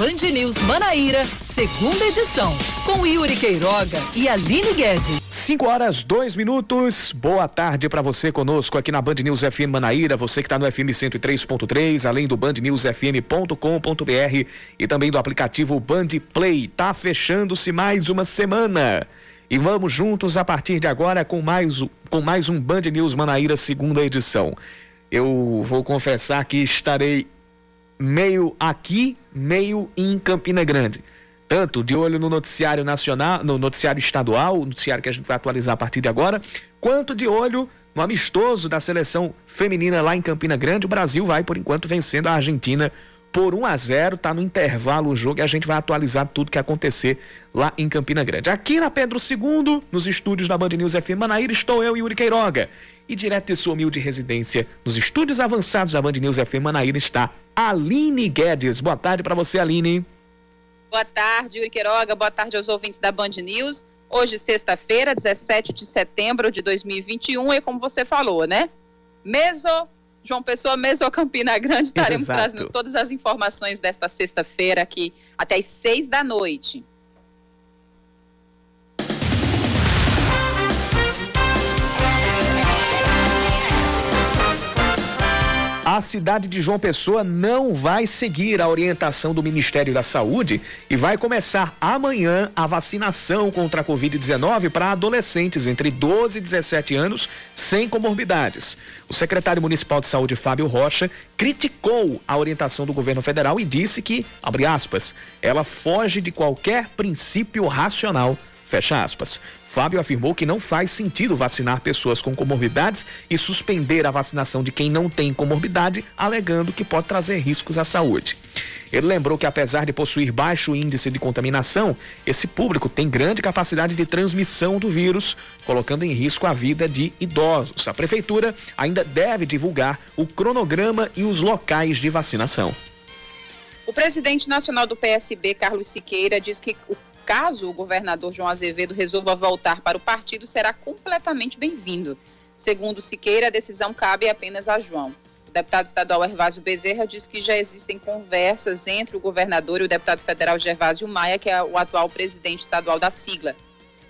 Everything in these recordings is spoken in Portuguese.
Band News Manaíra, segunda edição, com Yuri Queiroga e Aline Guedes. 5 horas, 2 minutos. Boa tarde para você conosco aqui na Band News FM Manaíra, você que está no FM 103.3, além do bandnewsfm.com.br e também do aplicativo Band Play. Tá fechando-se mais uma semana. E vamos juntos a partir de agora com mais, com mais um Band News Manaíra, segunda edição. Eu vou confessar que estarei meio aqui, meio em Campina Grande. Tanto de olho no noticiário nacional, no noticiário estadual, o noticiário que a gente vai atualizar a partir de agora, quanto de olho no amistoso da seleção feminina lá em Campina Grande. O Brasil vai, por enquanto, vencendo a Argentina por 1 a 0 tá no intervalo o jogo e a gente vai atualizar tudo que acontecer lá em Campina Grande. Aqui na Pedro II, nos estúdios da Band News FM Manaíra, estou eu, Yuri Queiroga. E direto de sua humilde residência, nos estúdios avançados da Band News FM Manaíra, está Aline Guedes. Boa tarde para você, Aline. Boa tarde, Yuri Queiroga. Boa tarde aos ouvintes da Band News. Hoje, sexta-feira, 17 de setembro de 2021, e como você falou, né? Meso João Pessoa, Mesocampina Grande, estaremos Exato. trazendo todas as informações desta sexta-feira aqui até às seis da noite. A cidade de João Pessoa não vai seguir a orientação do Ministério da Saúde e vai começar amanhã a vacinação contra a Covid-19 para adolescentes entre 12 e 17 anos sem comorbidades. O secretário municipal de saúde, Fábio Rocha, criticou a orientação do governo federal e disse que, abre aspas, ela foge de qualquer princípio racional, fecha aspas. Fábio afirmou que não faz sentido vacinar pessoas com comorbidades e suspender a vacinação de quem não tem comorbidade, alegando que pode trazer riscos à saúde. Ele lembrou que, apesar de possuir baixo índice de contaminação, esse público tem grande capacidade de transmissão do vírus, colocando em risco a vida de idosos. A prefeitura ainda deve divulgar o cronograma e os locais de vacinação. O presidente nacional do PSB, Carlos Siqueira, diz que o caso o governador João Azevedo resolva voltar para o partido, será completamente bem-vindo. Segundo Siqueira, a decisão cabe apenas a João. O deputado estadual Hervásio Bezerra diz que já existem conversas entre o governador e o deputado federal Gervásio Maia, que é o atual presidente estadual da sigla.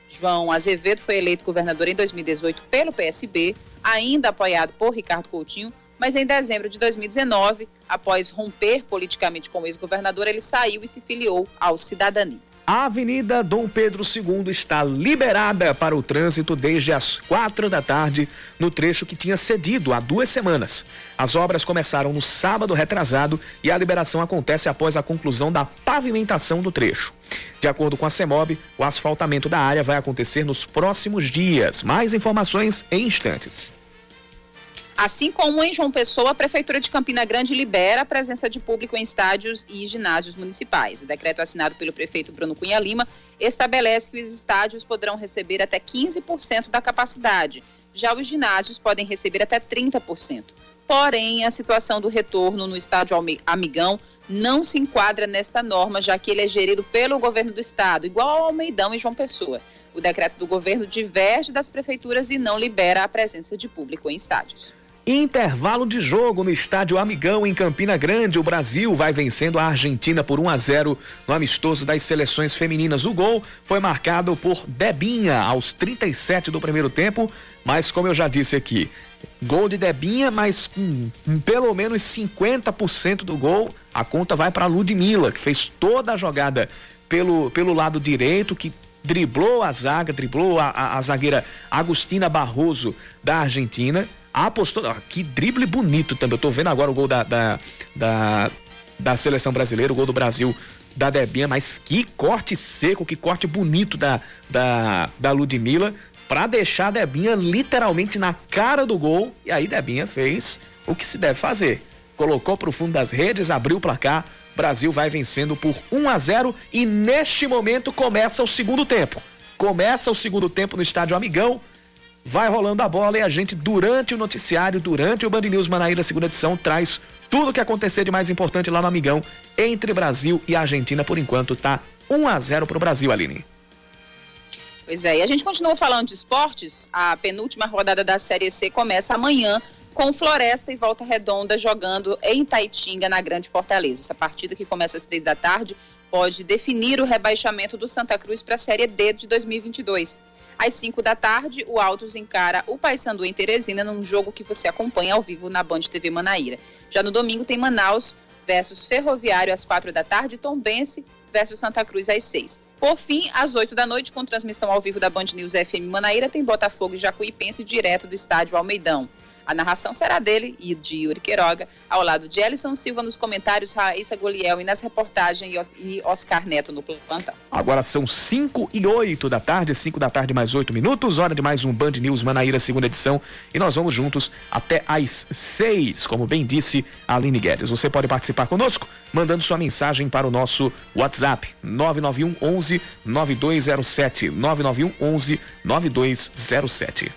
João Azevedo foi eleito governador em 2018 pelo PSB, ainda apoiado por Ricardo Coutinho, mas em dezembro de 2019, após romper politicamente com o ex-governador, ele saiu e se filiou ao Cidadania. A Avenida Dom Pedro II está liberada para o trânsito desde as quatro da tarde, no trecho que tinha cedido há duas semanas. As obras começaram no sábado retrasado e a liberação acontece após a conclusão da pavimentação do trecho. De acordo com a CEMOB, o asfaltamento da área vai acontecer nos próximos dias. Mais informações em instantes. Assim como em João Pessoa, a Prefeitura de Campina Grande libera a presença de público em estádios e ginásios municipais. O decreto assinado pelo prefeito Bruno Cunha Lima estabelece que os estádios poderão receber até 15% da capacidade. Já os ginásios podem receber até 30%. Porém, a situação do retorno no estádio Amigão não se enquadra nesta norma, já que ele é gerido pelo governo do estado, igual ao Almeidão e João Pessoa. O decreto do governo diverge das prefeituras e não libera a presença de público em estádios. Intervalo de jogo no estádio Amigão em Campina Grande. O Brasil vai vencendo a Argentina por 1 a 0 no amistoso das seleções femininas. O gol foi marcado por Debinha aos 37 do primeiro tempo, mas como eu já disse aqui, gol de Debinha, mas com pelo menos 50% do gol, a conta vai para Ludmilla, que fez toda a jogada pelo, pelo lado direito, que driblou a zaga, driblou a, a, a zagueira Agustina Barroso da Argentina apostou. Ah, que drible bonito também. Eu tô vendo agora o gol da, da, da, da seleção brasileira, o gol do Brasil da Debinha, mas que corte seco, que corte bonito da, da, da Ludmilla para deixar a Debinha literalmente na cara do gol. E aí Debinha fez o que se deve fazer. Colocou para o fundo das redes, abriu o placar. Brasil vai vencendo por 1 a 0 e neste momento começa o segundo tempo. Começa o segundo tempo no estádio Amigão vai rolando a bola e a gente, durante o noticiário, durante o Band News Manaíra segunda edição, traz tudo o que acontecer de mais importante lá no Amigão entre Brasil e Argentina. Por enquanto, tá 1 a 0 pro Brasil, Aline. Pois é, e a gente continua falando de esportes. A penúltima rodada da Série C começa amanhã com Floresta e Volta Redonda jogando em Taitinga, na Grande Fortaleza. Essa partida que começa às três da tarde pode definir o rebaixamento do Santa Cruz para a Série D de 2022. Às 5 da tarde, o Altos encara o Paysandu em Teresina num jogo que você acompanha ao vivo na Band TV Manaíra. Já no domingo tem Manaus versus Ferroviário às 4 da tarde, Tombense versus Santa Cruz às 6. Por fim, às 8 da noite, com transmissão ao vivo da Band News FM Manaíra, tem Botafogo e Jacuipense direto do estádio Almeidão. A narração será dele e de Yuri Queiroga, ao lado de Ellison Silva nos comentários, Raíssa Goliel e nas reportagens e Oscar Neto no plantão. Agora são 5 e 8 da tarde, 5 da tarde mais 8 minutos, hora de mais um Band News Manaíra, segunda edição, e nós vamos juntos até às 6, como bem disse a Aline Guedes. Você pode participar conosco mandando sua mensagem para o nosso WhatsApp 991 11 9207 991 11 9207.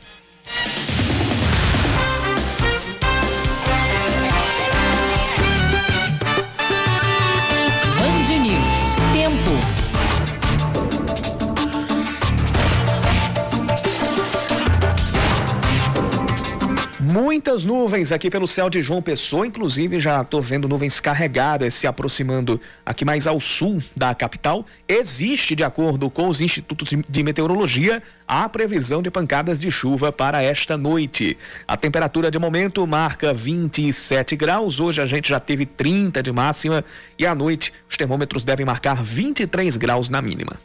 Muitas nuvens aqui pelo céu de João Pessoa, inclusive já estou vendo nuvens carregadas se aproximando aqui mais ao sul da capital. Existe, de acordo com os institutos de meteorologia, a previsão de pancadas de chuva para esta noite. A temperatura de momento marca 27 graus. Hoje a gente já teve 30 de máxima e à noite os termômetros devem marcar 23 graus na mínima.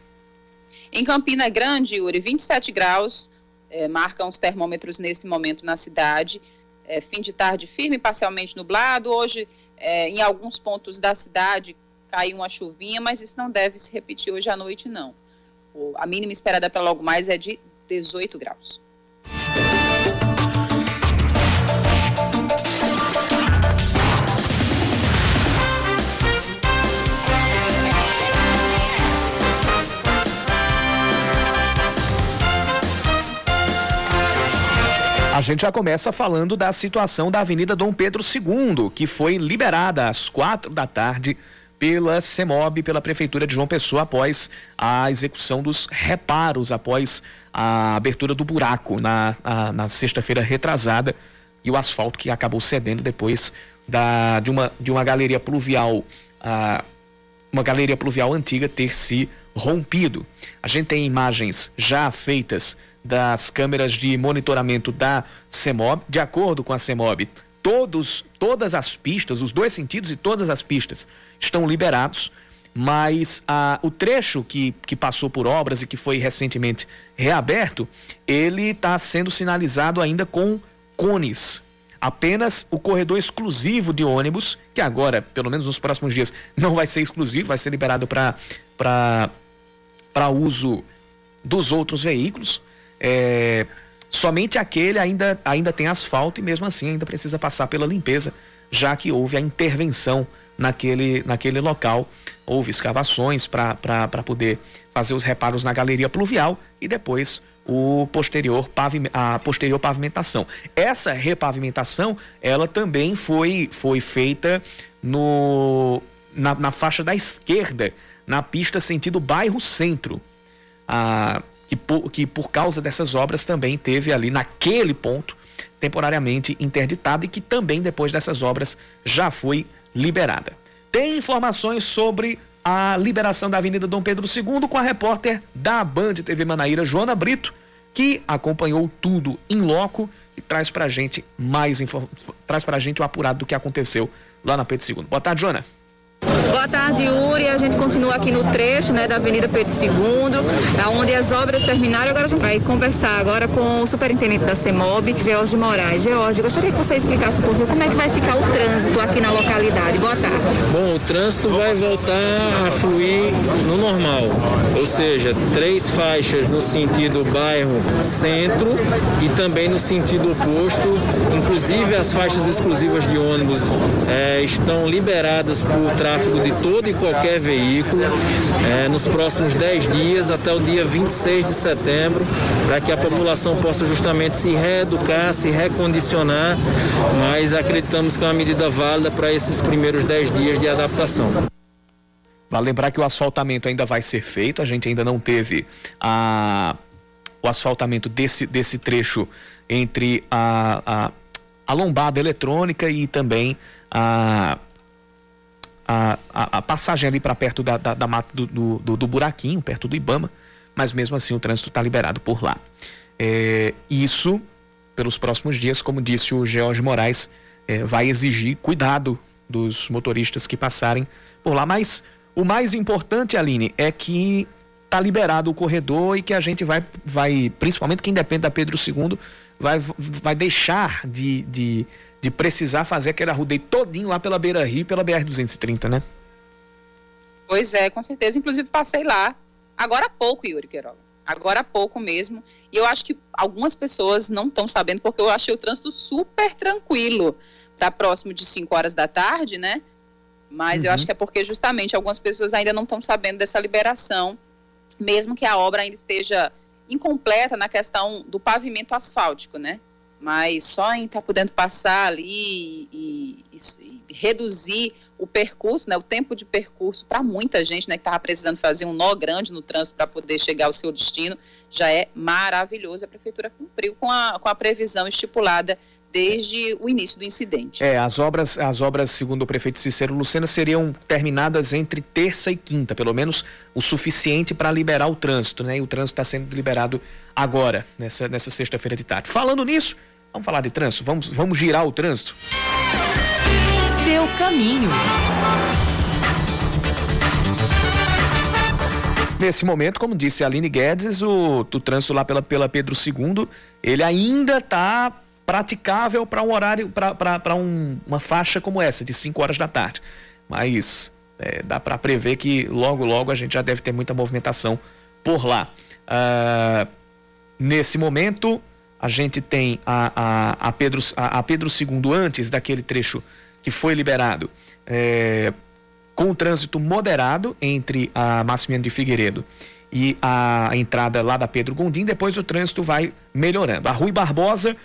Em Campina Grande, Yuri, 27 graus é, marcam os termômetros nesse momento na cidade. É, fim de tarde firme, parcialmente nublado. Hoje, é, em alguns pontos da cidade, caiu uma chuvinha, mas isso não deve se repetir hoje à noite, não. O, a mínima esperada para logo mais é de 18 graus. A gente já começa falando da situação da Avenida Dom Pedro II, que foi liberada às quatro da tarde pela CEMOB, pela Prefeitura de João Pessoa, após a execução dos reparos, após a abertura do buraco na, na sexta-feira retrasada e o asfalto que acabou cedendo depois da, de, uma, de uma galeria pluvial, a, uma galeria pluvial antiga ter se rompido. A gente tem imagens já feitas das câmeras de monitoramento da CEMOB. De acordo com a CEMOB, todos, todas as pistas, os dois sentidos e todas as pistas estão liberados, mas ah, o trecho que, que passou por obras e que foi recentemente reaberto, ele está sendo sinalizado ainda com cones. Apenas o corredor exclusivo de ônibus, que agora, pelo menos nos próximos dias, não vai ser exclusivo, vai ser liberado para uso dos outros veículos. É, somente aquele ainda, ainda tem asfalto e mesmo assim ainda precisa passar pela limpeza, já que houve a intervenção naquele, naquele local. Houve escavações para poder fazer os reparos na galeria pluvial e depois o posterior a posterior pavimentação. Essa repavimentação, ela também foi, foi feita no, na, na faixa da esquerda, na pista sentido bairro centro. A, que por, que por causa dessas obras também teve ali naquele ponto temporariamente interditada e que também depois dessas obras já foi liberada. Tem informações sobre a liberação da Avenida Dom Pedro II com a repórter da Band TV Manaíra, Joana Brito, que acompanhou tudo em loco e traz pra gente mais traz pra gente o apurado do que aconteceu lá na Pedro II. Boa tarde, Joana. Boa tarde, Yuri. A gente continua aqui no trecho né, da Avenida Pedro II, onde as obras terminaram. Agora a gente vai conversar agora com o superintendente da CEMOB, George Moraes. George, gostaria que você explicasse um pouquinho como é que vai ficar o trânsito aqui na localidade. Boa tarde. Bom, o trânsito vai voltar a fluir no normal, ou seja, três faixas no sentido bairro centro e também no sentido oposto. Inclusive as faixas exclusivas de ônibus é, estão liberadas por tráfego de todo e qualquer veículo é, nos próximos 10 dias até o dia 26 de setembro, para que a população possa justamente se reeducar, se recondicionar, mas acreditamos que é uma medida válida para esses primeiros 10 dias de adaptação. Vale lembrar que o asfaltamento ainda vai ser feito, a gente ainda não teve a, o asfaltamento desse, desse trecho entre a, a a lombada eletrônica e também a, a, a, a passagem ali para perto da, da, da mata do, do, do, buraquinho, perto do Ibama, mas mesmo assim o trânsito está liberado por lá. É, isso, pelos próximos dias, como disse o George Moraes, é, vai exigir cuidado dos motoristas que passarem por lá. Mas o mais importante, Aline, é que tá liberado o corredor e que a gente vai, vai principalmente quem depende da Pedro II, vai, vai deixar de, de, de precisar fazer aquele arrudeio todinho lá pela Beira Rio pela BR-230, né? Pois é, com certeza. Inclusive passei lá agora há pouco, Yuri Queiroga. Agora há pouco mesmo. E eu acho que algumas pessoas não estão sabendo, porque eu achei o trânsito super tranquilo para próximo de 5 horas da tarde, né? Mas uhum. eu acho que é porque justamente algumas pessoas ainda não estão sabendo dessa liberação, mesmo que a obra ainda esteja incompleta na questão do pavimento asfáltico, né? Mas só em estar tá podendo passar ali e, e, e, reduzir o percurso, né, o tempo de percurso para muita gente, né, que estava precisando fazer um nó grande no trânsito para poder chegar ao seu destino, já é maravilhoso. A prefeitura cumpriu com a, com a previsão estipulada desde o início do incidente. É, as obras, as obras, segundo o prefeito Cícero Lucena, seriam terminadas entre terça e quinta, pelo menos o suficiente para liberar o trânsito, né? E o trânsito está sendo liberado agora, nessa, nessa sexta-feira de tarde. Falando nisso, vamos falar de trânsito, vamos, vamos girar o trânsito. Seu caminho. Nesse momento, como disse a Aline Guedes, o, o trânsito lá pela, pela Pedro II, ele ainda está praticável para um horário, para um, uma faixa como essa, de 5 horas da tarde. Mas é, dá para prever que logo, logo a gente já deve ter muita movimentação por lá. Uh, nesse momento, a gente tem a, a, a, Pedro, a, a Pedro II antes daquele trecho que foi liberado, é, com o trânsito moderado entre a Maximiano de Figueiredo e a entrada lá da Pedro Gondim, depois o trânsito vai melhorando. A Rui Barbosa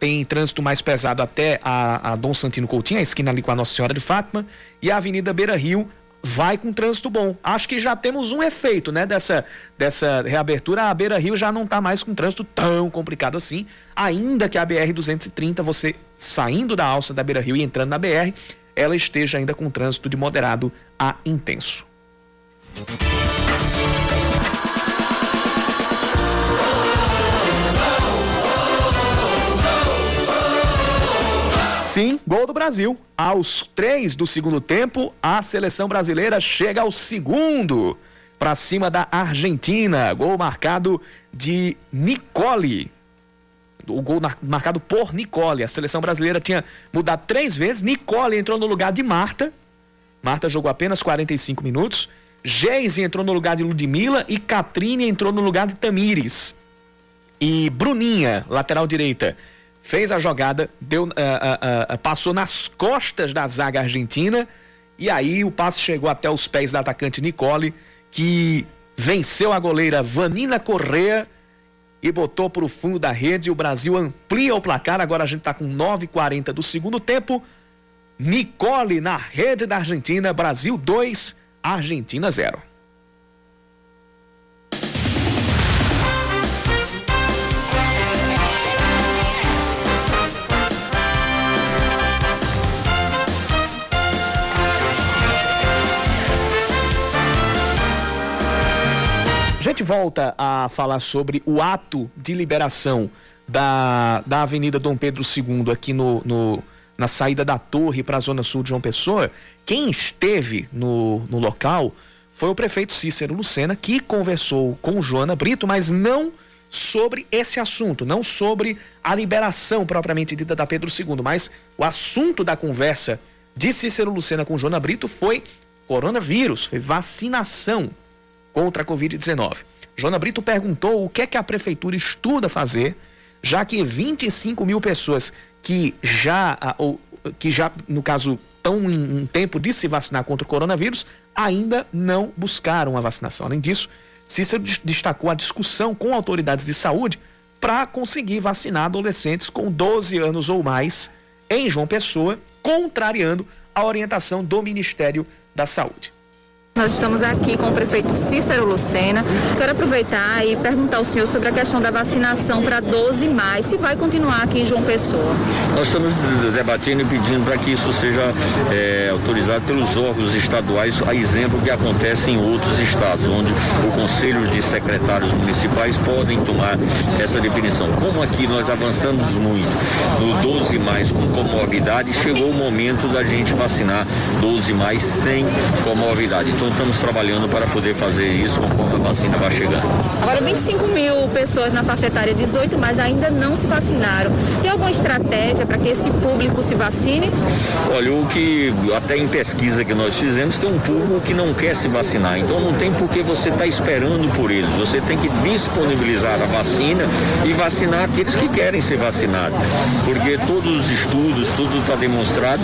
tem trânsito mais pesado até a, a Dom Santino Coutinho, a esquina ali com a Nossa Senhora de Fátima, e a Avenida Beira Rio vai com trânsito bom. Acho que já temos um efeito, né, dessa, dessa reabertura. A Beira Rio já não está mais com trânsito tão complicado assim, ainda que a BR 230, você saindo da alça da Beira Rio e entrando na BR, ela esteja ainda com trânsito de moderado a intenso. Sim, gol do Brasil. Aos três do segundo tempo, a seleção brasileira chega ao segundo para cima da Argentina. Gol marcado de Nicole. O gol marcado por Nicole. A seleção brasileira tinha mudado três vezes. Nicole entrou no lugar de Marta. Marta jogou apenas 45 minutos. Geise entrou no lugar de Ludmilla e Catrine entrou no lugar de Tamires. E Bruninha, lateral direita, fez a jogada, deu, uh, uh, uh, passou nas costas da zaga argentina e aí o passe chegou até os pés da atacante Nicole, que venceu a goleira Vanina Correa e botou para o fundo da rede. O Brasil amplia o placar. Agora a gente está com 9:40 do segundo tempo. Nicole na rede da Argentina. Brasil 2, Argentina 0. Gente volta a falar sobre o ato de liberação da, da Avenida Dom Pedro II aqui no, no na saída da torre para a Zona Sul de João Pessoa. Quem esteve no, no local foi o prefeito Cícero Lucena, que conversou com Joana Brito, mas não sobre esse assunto, não sobre a liberação propriamente dita da Pedro II, mas o assunto da conversa de Cícero Lucena com Joana Brito foi coronavírus, foi vacinação contra a Covid-19. Jona Brito perguntou o que é que a prefeitura estuda fazer, já que 25 mil pessoas que já, ou, que já no caso, estão em um tempo de se vacinar contra o coronavírus, ainda não buscaram a vacinação. Além disso, Cícero destacou a discussão com autoridades de saúde para conseguir vacinar adolescentes com 12 anos ou mais em João Pessoa, contrariando a orientação do Ministério da Saúde. Nós estamos aqui com o prefeito Cícero Lucena. Quero aproveitar e perguntar ao senhor sobre a questão da vacinação para 12 mais, se vai continuar aqui em João Pessoa. Nós estamos debatendo e pedindo para que isso seja é, autorizado pelos órgãos estaduais, a exemplo que acontece em outros estados, onde o Conselho de Secretários Municipais podem tomar essa definição. Como aqui nós avançamos muito no 12 mais com comorbidade, chegou o momento da gente vacinar 12 mais sem comorbidade. Então estamos trabalhando para poder fazer isso conforme a vacina vai chegando. Agora 25 mil pessoas na faixa etária 18 mais ainda não se vacinaram. Tem alguma estratégia para que esse público se vacine? Olha, o que até em pesquisa que nós fizemos tem um público que não quer se vacinar. Então não tem por que você estar tá esperando por eles. Você tem que disponibilizar a vacina e vacinar aqueles que querem ser vacinados. Porque todos os estudos, tudo está demonstrado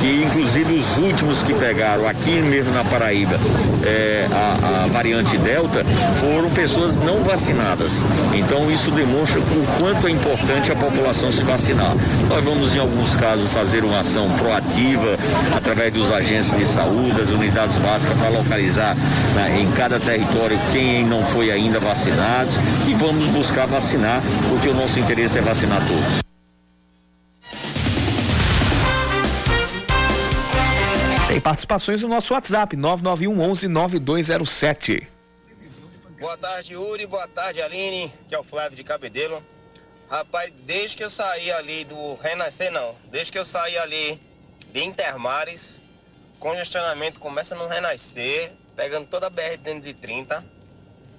que inclusive os últimos que pegaram aqui mesmo na Paraíba é, a, a variante Delta foram pessoas não vacinadas. Então isso demonstra o quanto é importante a população se vacinar. Nós vamos em alguns casos fazer uma ação proativa através dos agentes de saúde, das unidades básicas para localizar né, em cada território quem não foi ainda vacinado e vamos buscar vacinar, porque o nosso interesse é vacinar todos. Participações no nosso WhatsApp, 991 11 9207. Boa tarde, Uri. Boa tarde, Aline, que é o Flávio de Cabedelo. Rapaz, desde que eu saí ali do Renascer, não. Desde que eu saí ali de Intermares, congestionamento começa no Renascer, pegando toda a BR-230.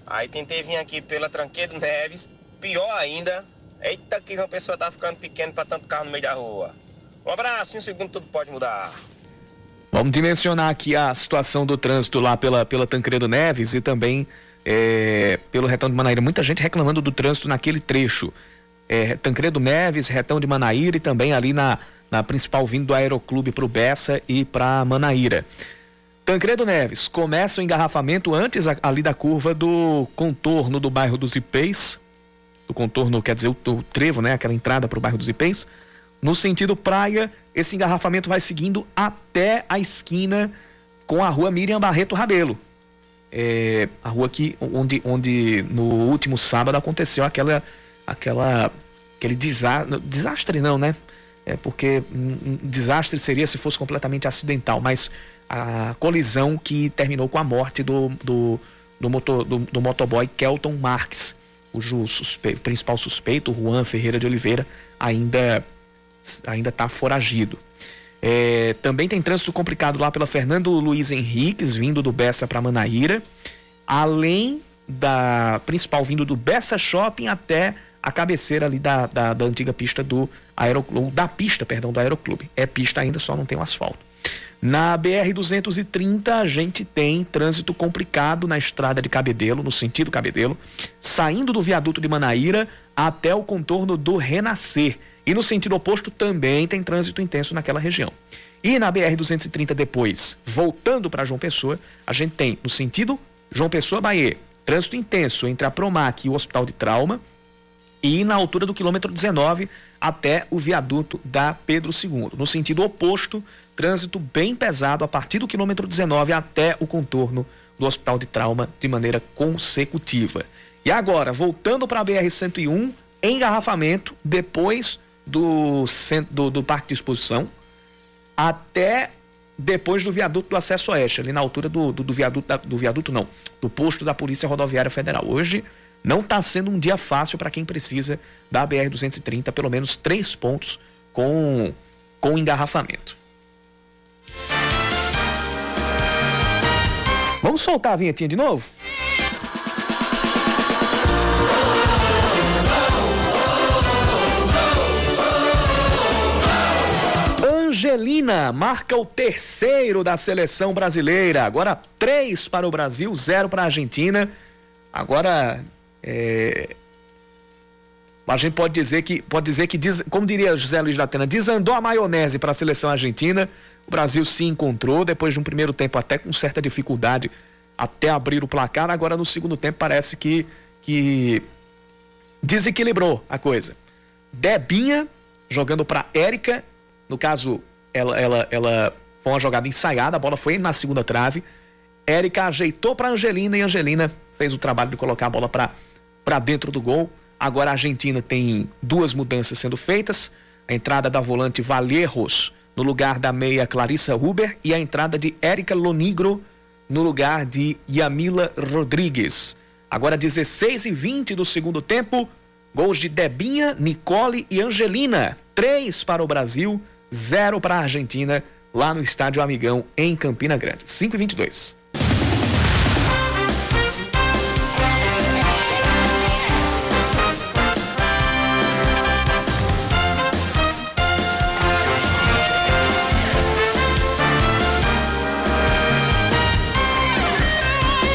Aí tentei vir aqui pela Tranqueiro Neves, pior ainda. Eita, que uma pessoa tá ficando pequeno para tanto carro no meio da rua. Um abraço, em um segundo tudo pode mudar. Vamos dimensionar aqui a situação do trânsito lá pela, pela Tancredo Neves e também é, pelo Retão de Manaíra. Muita gente reclamando do trânsito naquele trecho. É, Tancredo Neves, Retão de Manaíra e também ali na, na principal vindo do Aeroclube para o Bessa e para Manaíra. Tancredo Neves, começa o engarrafamento antes ali da curva do contorno do bairro dos Ipês. O contorno, quer dizer, o, o trevo, né? Aquela entrada para o bairro dos Ipês no sentido praia, esse engarrafamento vai seguindo até a esquina com a rua Miriam Barreto Rabelo. É, a rua aqui onde, onde no último sábado aconteceu aquela, aquela aquele desastre, desastre não, né? É porque um desastre seria se fosse completamente acidental, mas a colisão que terminou com a morte do, do, do, motor, do, do motoboy Kelton Marques, cujo suspeito, principal suspeito, Juan Ferreira de Oliveira, ainda ainda está foragido. É, também tem trânsito complicado lá pela Fernando Luiz Henriques, vindo do Bessa para Manaíra, além da principal vindo do Bessa Shopping até a cabeceira ali da, da, da antiga pista do Aeroclube, da pista, perdão, do Aeroclube. É pista ainda, só não tem o asfalto. Na BR-230, a gente tem trânsito complicado na estrada de Cabedelo, no sentido Cabedelo, saindo do viaduto de Manaíra até o contorno do Renascer. E no sentido oposto também tem trânsito intenso naquela região. E na BR-230 depois, voltando para João Pessoa, a gente tem no sentido João Pessoa Bahia, trânsito intenso entre a Promac e o Hospital de Trauma, e na altura do quilômetro 19 até o viaduto da Pedro II. No sentido oposto, trânsito bem pesado a partir do quilômetro 19 até o contorno do Hospital de Trauma de maneira consecutiva. E agora, voltando para a BR-101, engarrafamento depois do, centro, do, do Parque de Exposição até depois do viaduto do acesso oeste, ali na altura do, do, do viaduto, da, do viaduto não, do posto da Polícia Rodoviária Federal. Hoje não está sendo um dia fácil para quem precisa da BR-230, pelo menos três pontos com, com engarrafamento. Vamos soltar a vinhetinha de novo? Angelina marca o terceiro da seleção brasileira. Agora três para o Brasil, zero para a Argentina. Agora é... a gente pode dizer que pode dizer que como diria José Luiz da desandou a maionese para a seleção argentina. O Brasil se encontrou depois de um primeiro tempo até com certa dificuldade até abrir o placar. Agora no segundo tempo parece que que desequilibrou a coisa. Debinha jogando para Érica no caso, ela, ela, ela foi uma jogada ensaiada, a bola foi na segunda trave. Érica ajeitou para Angelina e Angelina fez o trabalho de colocar a bola para dentro do gol. Agora a Argentina tem duas mudanças sendo feitas: a entrada da volante Valerros no lugar da meia Clarissa Huber e a entrada de Érica Lonigro no lugar de Yamila Rodrigues. Agora 16 e 20 do segundo tempo, gols de Debinha, Nicole e Angelina. Três para o Brasil, zero para a Argentina, lá no estádio Amigão, em Campina Grande. 5 e 22.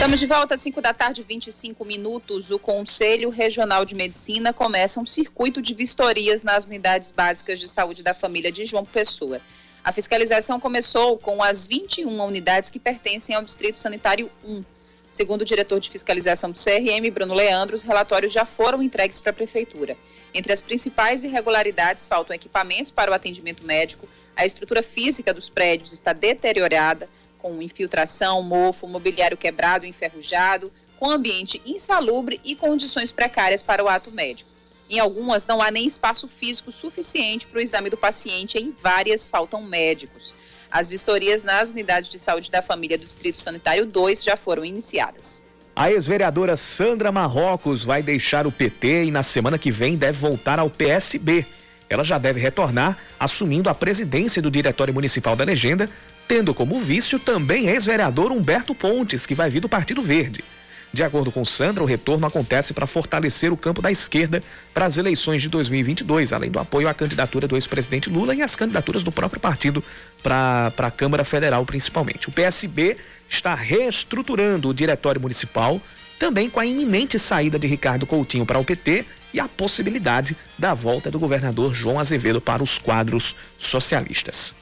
Estamos de volta às 5 da tarde, 25 minutos. O Conselho Regional de Medicina começa um circuito de vistorias nas unidades básicas de saúde da família de João Pessoa. A fiscalização começou com as 21 unidades que pertencem ao Distrito Sanitário 1. Segundo o diretor de fiscalização do CRM, Bruno Leandro, os relatórios já foram entregues para a Prefeitura. Entre as principais irregularidades, faltam equipamentos para o atendimento médico, a estrutura física dos prédios está deteriorada, com infiltração, mofo, mobiliário quebrado, enferrujado, com ambiente insalubre e condições precárias para o ato médico. Em algumas, não há nem espaço físico suficiente para o exame do paciente, em várias faltam médicos. As vistorias nas unidades de saúde da família do Distrito Sanitário 2 já foram iniciadas. A ex-vereadora Sandra Marrocos vai deixar o PT e na semana que vem deve voltar ao PSB. Ela já deve retornar assumindo a presidência do Diretório Municipal da Legenda, tendo como vício também ex-vereador Humberto Pontes, que vai vir do Partido Verde. De acordo com Sandra, o retorno acontece para fortalecer o campo da esquerda para as eleições de 2022, além do apoio à candidatura do ex-presidente Lula e às candidaturas do próprio partido para a Câmara Federal, principalmente. O PSB está reestruturando o diretório municipal, também com a iminente saída de Ricardo Coutinho para o PT e a possibilidade da volta do governador João Azevedo para os quadros socialistas.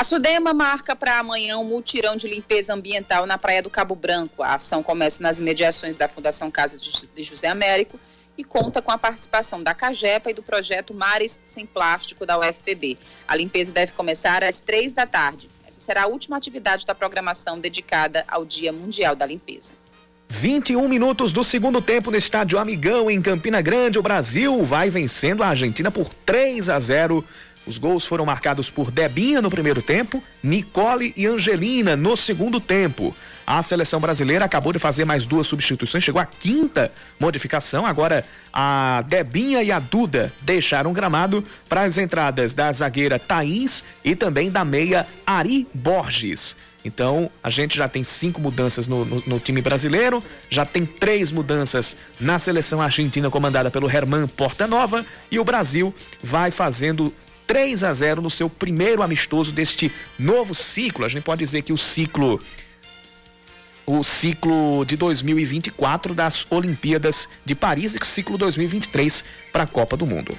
A Sudema marca para amanhã um mutirão de limpeza ambiental na Praia do Cabo Branco. A ação começa nas imediações da Fundação Casa de José Américo e conta com a participação da Cagepa e do projeto Mares Sem Plástico da UFPB. A limpeza deve começar às três da tarde. Essa será a última atividade da programação dedicada ao Dia Mundial da Limpeza. 21 minutos do segundo tempo no estádio Amigão, em Campina Grande. O Brasil vai vencendo a Argentina por 3 a 0 os gols foram marcados por Debinha no primeiro tempo, Nicole e Angelina no segundo tempo. A seleção brasileira acabou de fazer mais duas substituições, chegou à quinta modificação. Agora a Debinha e a Duda deixaram o gramado para as entradas da zagueira Thaís e também da meia Ari Borges. Então, a gente já tem cinco mudanças no, no, no, time brasileiro, já tem três mudanças na seleção argentina comandada pelo Herman Portanova e o Brasil vai fazendo 3 a 0 no seu primeiro amistoso deste novo ciclo. A gente pode dizer que o ciclo o ciclo de 2024 das Olimpíadas de Paris e o ciclo 2023 para a Copa do Mundo.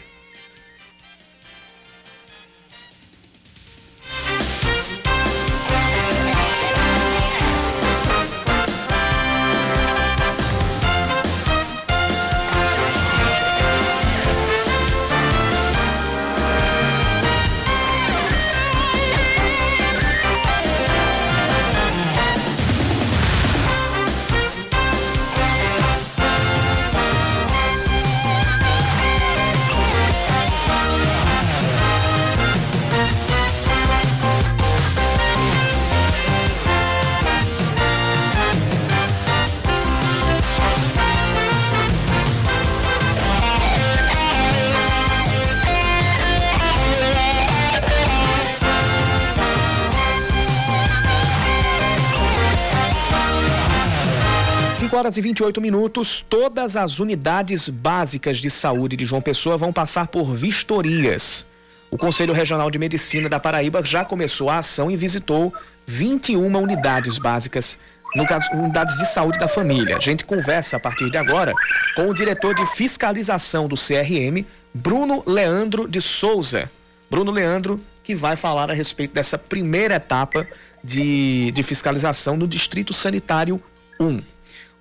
Horas e 28 minutos, todas as unidades básicas de saúde de João Pessoa vão passar por vistorias. O Conselho Regional de Medicina da Paraíba já começou a ação e visitou 21 unidades básicas, no caso, unidades de saúde da família. A gente conversa a partir de agora com o diretor de fiscalização do CRM, Bruno Leandro de Souza. Bruno Leandro, que vai falar a respeito dessa primeira etapa de, de fiscalização no Distrito Sanitário 1.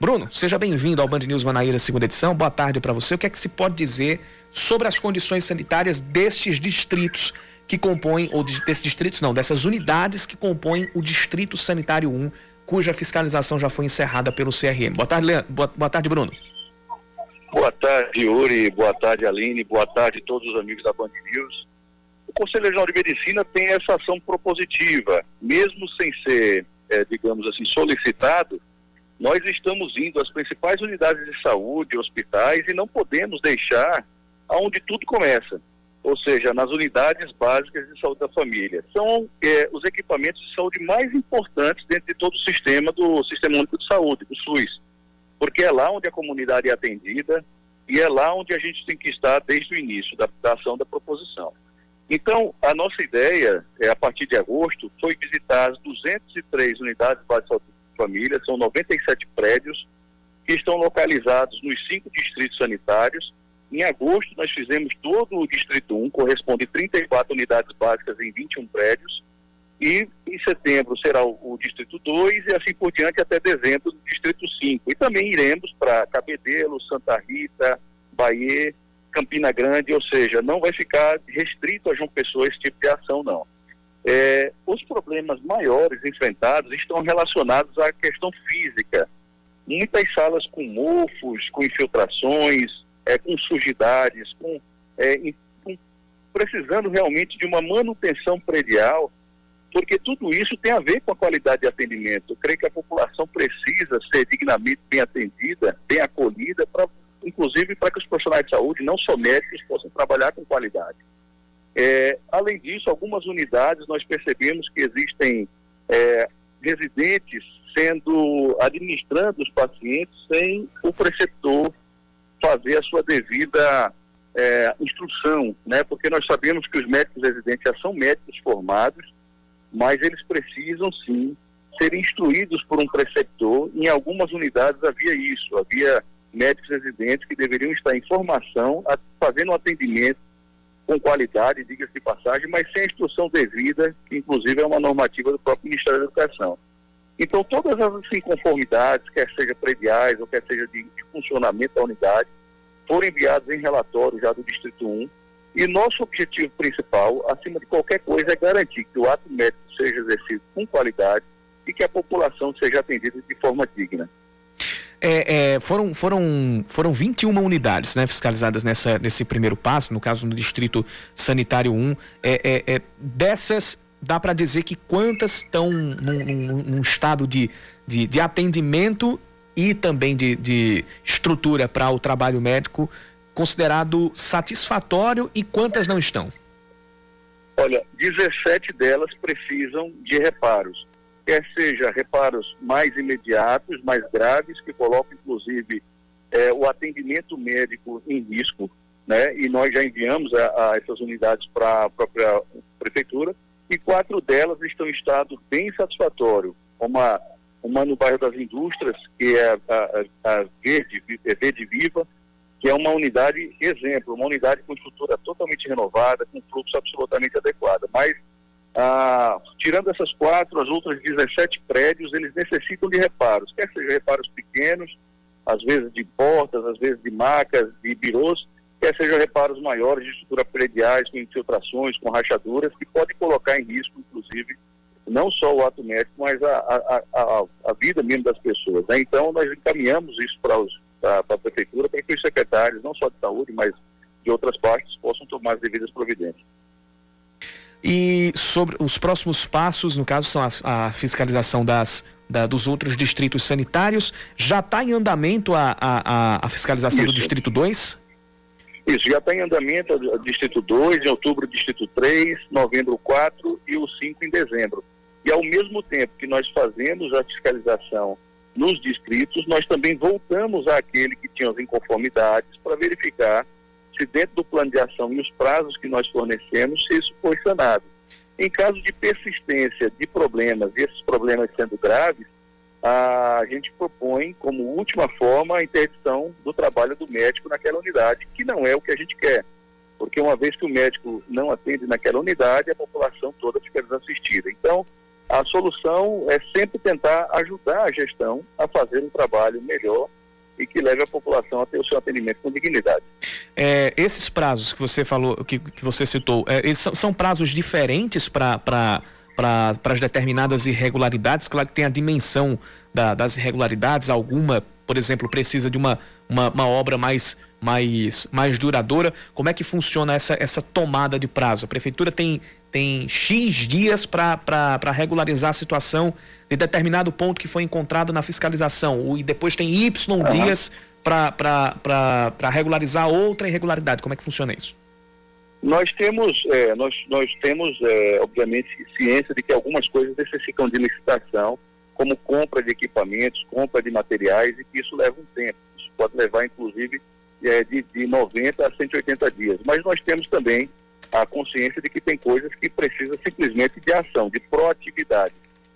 Bruno, seja bem-vindo ao Band News Manaíra, segunda edição. Boa tarde para você. O que é que se pode dizer sobre as condições sanitárias destes distritos que compõem, ou desses distritos não, dessas unidades que compõem o Distrito Sanitário 1? cuja fiscalização já foi encerrada pelo CRM. Boa tarde, Leandro. Boa, boa tarde, Bruno. Boa tarde, Yuri. Boa tarde, Aline. Boa tarde, todos os amigos da Band News. O Conselho Regional de Medicina tem essa ação propositiva, mesmo sem ser, é, digamos assim, solicitado. Nós estamos indo às principais unidades de saúde, hospitais, e não podemos deixar aonde tudo começa, ou seja, nas unidades básicas de saúde da família. São é, os equipamentos de saúde mais importantes dentro de todo o sistema do Sistema Único de Saúde, do SUS porque é lá onde a comunidade é atendida e é lá onde a gente tem que estar desde o início da, da ação da proposição. Então, a nossa ideia, é, a partir de agosto, foi visitar as 203 unidades básicas de são 97 prédios, que estão localizados nos cinco distritos sanitários. Em agosto, nós fizemos todo o Distrito 1, corresponde 34 unidades básicas em 21 prédios, e em setembro será o, o, Distrito 2 e assim por diante até dezembro do Distrito 5. E também iremos para Cabedelo, Santa Rita, Bahia, Campina Grande, ou seja, não vai ficar restrito a João Pessoa esse tipo de ação, não. É, os problemas maiores enfrentados estão relacionados à questão física. Muitas salas com mofos, com infiltrações, é, com sujidades, com, é, com, precisando realmente de uma manutenção predial porque tudo isso tem a ver com a qualidade de atendimento. Eu creio que a população precisa ser dignamente bem atendida, bem acolhida, pra, inclusive para que os profissionais de saúde, não só médicos, possam trabalhar com qualidade. É, além disso, algumas unidades nós percebemos que existem é, residentes sendo administrando os pacientes sem o preceptor fazer a sua devida é, instrução, né? Porque nós sabemos que os médicos residentes já são médicos formados mas eles precisam sim ser instruídos por um preceptor. Em algumas unidades havia isso, havia médicos residentes que deveriam estar em formação, fazendo um atendimento com qualidade, diga-se de passagem, mas sem a instrução devida, que inclusive é uma normativa do próprio Ministério da Educação. Então, todas as inconformidades, quer seja prediais ou quer seja de, de funcionamento da unidade, foram enviadas em relatório já do Distrito 1 e nosso objetivo principal, acima de qualquer coisa, é garantir que o ato médico seja exercido com qualidade e que a população seja atendida de forma digna. É, é, foram, foram, foram 21 unidades né, fiscalizadas nessa, nesse primeiro passo, no caso no Distrito Sanitário 1. É, é, é dessas, dá para dizer que quantas estão num, num, num estado de, de, de, atendimento e também de, de estrutura para o trabalho médico considerado satisfatório e quantas não estão? Olha, 17 delas precisam de reparos, quer seja reparos mais imediatos, mais graves, que colocam inclusive é, o atendimento médico em risco, né? E nós já enviamos a, a essas unidades para a própria prefeitura, e quatro delas estão em estado bem satisfatório, uma, uma no bairro das Indústrias, que é a, a, a Verde, Verde Viva, que é uma unidade exemplo, uma unidade com estrutura totalmente renovada, com fluxo absolutamente adequado. Mas, ah, tirando essas quatro, as outras 17 prédios, eles necessitam de reparos, quer sejam reparos pequenos, às vezes de portas, às vezes de macas, de birôs, quer sejam reparos maiores de estrutura prediais, com infiltrações, com rachaduras, que podem colocar em risco, inclusive, não só o ato médico, mas a, a, a, a vida mesmo das pessoas. Né? Então, nós encaminhamos isso para a prefeitura, para que os secretários, não só de saúde, mas de outras partes, possam tomar as devidas providências. E sobre os próximos passos, no caso, são a, a fiscalização das, da, dos outros distritos sanitários. Já está em andamento a, a, a fiscalização Isso. do Distrito 2? Isso, já está em andamento o Distrito 2, em outubro o Distrito 3, novembro 4 e o 5 em dezembro. E ao mesmo tempo que nós fazemos a fiscalização nos distritos, nós também voltamos àquele que tinha as inconformidades para verificar se dentro do plano de ação e os prazos que nós fornecemos, se isso foi sanado. Em caso de persistência de problemas, e esses problemas sendo graves, a gente propõe como última forma a interdição do trabalho do médico naquela unidade, que não é o que a gente quer. Porque uma vez que o médico não atende naquela unidade, a população toda fica desassistida. Então, a solução é sempre tentar ajudar a gestão a fazer um trabalho melhor e que leve a população a ter o seu atendimento com dignidade. É, esses prazos que você falou, que, que você citou, é, eles são, são prazos diferentes para para as determinadas irregularidades. Claro que tem a dimensão da, das irregularidades, alguma, por exemplo, precisa de uma, uma, uma, obra mais, mais, mais duradoura. Como é que funciona essa, essa tomada de prazo? A prefeitura tem, tem X dias para regularizar a situação de determinado ponto que foi encontrado na fiscalização, e depois tem Y uhum. dias para regularizar outra irregularidade. Como é que funciona isso? Nós temos, é, nós, nós temos é, obviamente, ciência de que algumas coisas necessitam de licitação, como compra de equipamentos, compra de materiais, e que isso leva um tempo. Isso pode levar, inclusive, é, de, de 90 a 180 dias. Mas nós temos também a consciência de que tem coisas que precisam simplesmente de ação, de proatividade.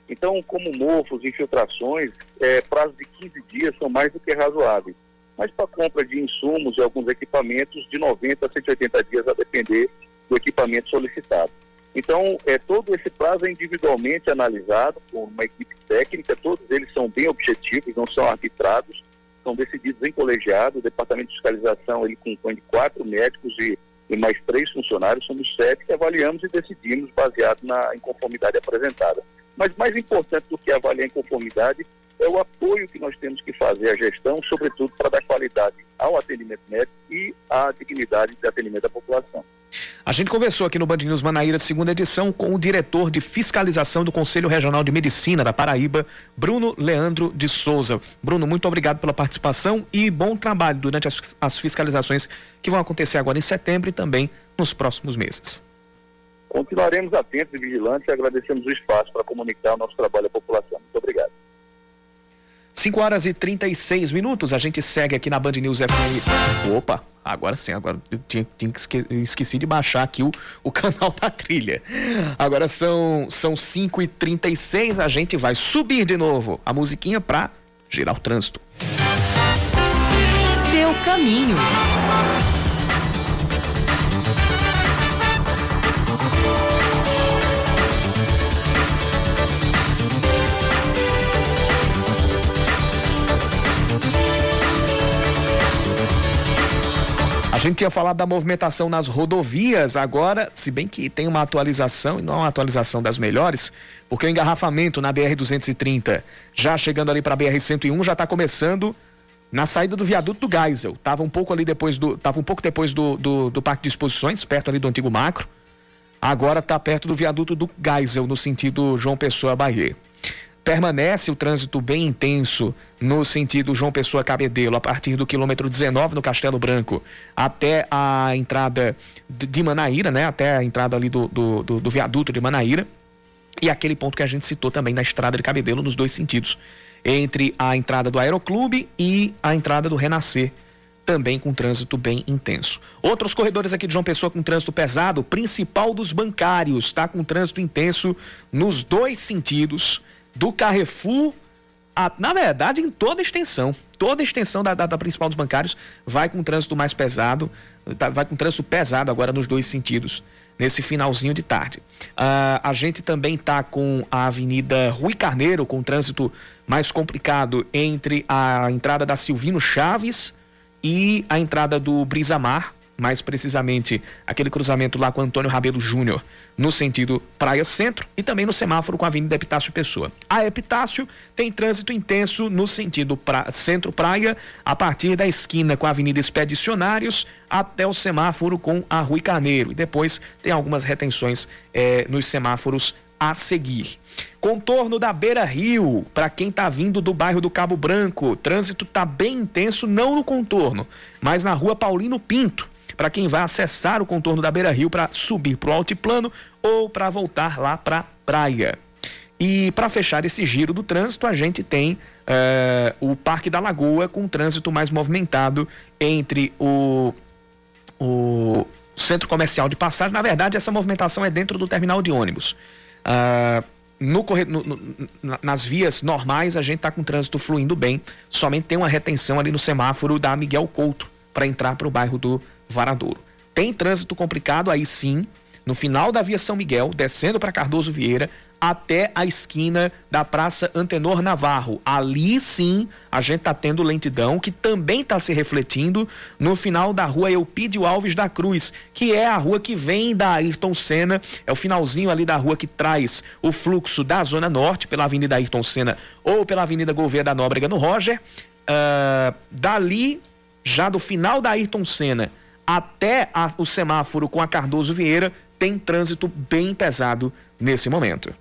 Então, como mofos, infiltrações, é, prazo de 15 dias são mais do que razoáveis mas para compra de insumos e alguns equipamentos de 90 a 180 dias, a depender do equipamento solicitado. Então, é, todo esse prazo é individualmente analisado por uma equipe técnica, todos eles são bem objetivos, não são arbitrados, são decididos em colegiado, o departamento de fiscalização ele compõe de quatro médicos e, e mais três funcionários, somos sete que avaliamos e decidimos baseado na inconformidade apresentada. Mas mais importante do que avaliar a inconformidade é o apoio que nós temos que fazer à gestão, sobretudo para dar qualidade ao atendimento médico e à dignidade de atendimento da população. A gente conversou aqui no Band News Manaíra, segunda edição, com o diretor de fiscalização do Conselho Regional de Medicina da Paraíba, Bruno Leandro de Souza. Bruno, muito obrigado pela participação e bom trabalho durante as, as fiscalizações que vão acontecer agora em setembro e também nos próximos meses. Continuaremos atentos e vigilantes e agradecemos o espaço para comunicar o nosso trabalho à população. Muito obrigado. 5 horas e 36 minutos, a gente segue aqui na Band News FM. Opa, agora sim, agora eu, tinha, tinha esque, eu esqueci de baixar aqui o, o canal da trilha. Agora são, são 5 e 36 a gente vai subir de novo a musiquinha pra girar o trânsito. Seu caminho. Gente tinha falado da movimentação nas rodovias, agora, se bem que tem uma atualização, e não é uma atualização das melhores, porque o engarrafamento na BR-230, já chegando ali para a BR-101, já está começando na saída do viaduto do Geisel. Tava um pouco ali depois do. Tava um pouco depois do, do, do Parque de Exposições, perto ali do antigo macro. Agora está perto do viaduto do Geisel, no sentido João Pessoa Bahia permanece o trânsito bem intenso no sentido João Pessoa Cabedelo, a partir do quilômetro 19 no Castelo Branco até a entrada de Manaíra, né? Até a entrada ali do, do, do, do viaduto de Manaíra. E aquele ponto que a gente citou também na estrada de Cabedelo, nos dois sentidos. Entre a entrada do Aeroclube e a entrada do Renascer, também com trânsito bem intenso. Outros corredores aqui de João Pessoa com trânsito pesado, principal dos bancários, está com trânsito intenso nos dois sentidos do Carrefour, a, na verdade, em toda a extensão. Toda a extensão da, da, da principal dos bancários vai com trânsito mais pesado, tá, vai com trânsito pesado agora nos dois sentidos, nesse finalzinho de tarde. Uh, a gente também está com a Avenida Rui Carneiro, com trânsito mais complicado entre a entrada da Silvino Chaves e a entrada do Brisamar, mais precisamente aquele cruzamento lá com Antônio Rabelo Júnior no sentido Praia Centro e também no semáforo com a Avenida Epitácio Pessoa. A Epitácio tem trânsito intenso no sentido pra, Centro Praia, a partir da esquina com a Avenida Expedicionários até o semáforo com a Rui Carneiro. E depois tem algumas retenções eh, nos semáforos a seguir. Contorno da Beira Rio, para quem está vindo do bairro do Cabo Branco, trânsito está bem intenso, não no contorno, mas na rua Paulino Pinto para quem vai acessar o contorno da Beira Rio para subir para o altiplano ou para voltar lá para a praia. E para fechar esse giro do trânsito, a gente tem uh, o Parque da Lagoa com trânsito mais movimentado entre o, o centro comercial de passagem. Na verdade, essa movimentação é dentro do terminal de ônibus. No, no, no, nas vias normais, a gente está com o trânsito fluindo bem. Somente tem uma retenção ali no semáforo da Miguel Couto para entrar para o bairro do Varadouro. Tem trânsito complicado aí sim, no final da via São Miguel, descendo para Cardoso Vieira, até a esquina da Praça Antenor Navarro. Ali sim a gente está tendo lentidão que também está se refletindo no final da rua Eupídio Alves da Cruz, que é a rua que vem da Ayrton Senna, é o finalzinho ali da rua que traz o fluxo da Zona Norte pela Avenida Ayrton Senna ou pela Avenida Gouveia da Nóbrega no Roger. Uh, dali, já do final da Ayrton Senna até a, o semáforo com a Cardoso Vieira, tem trânsito bem pesado nesse momento.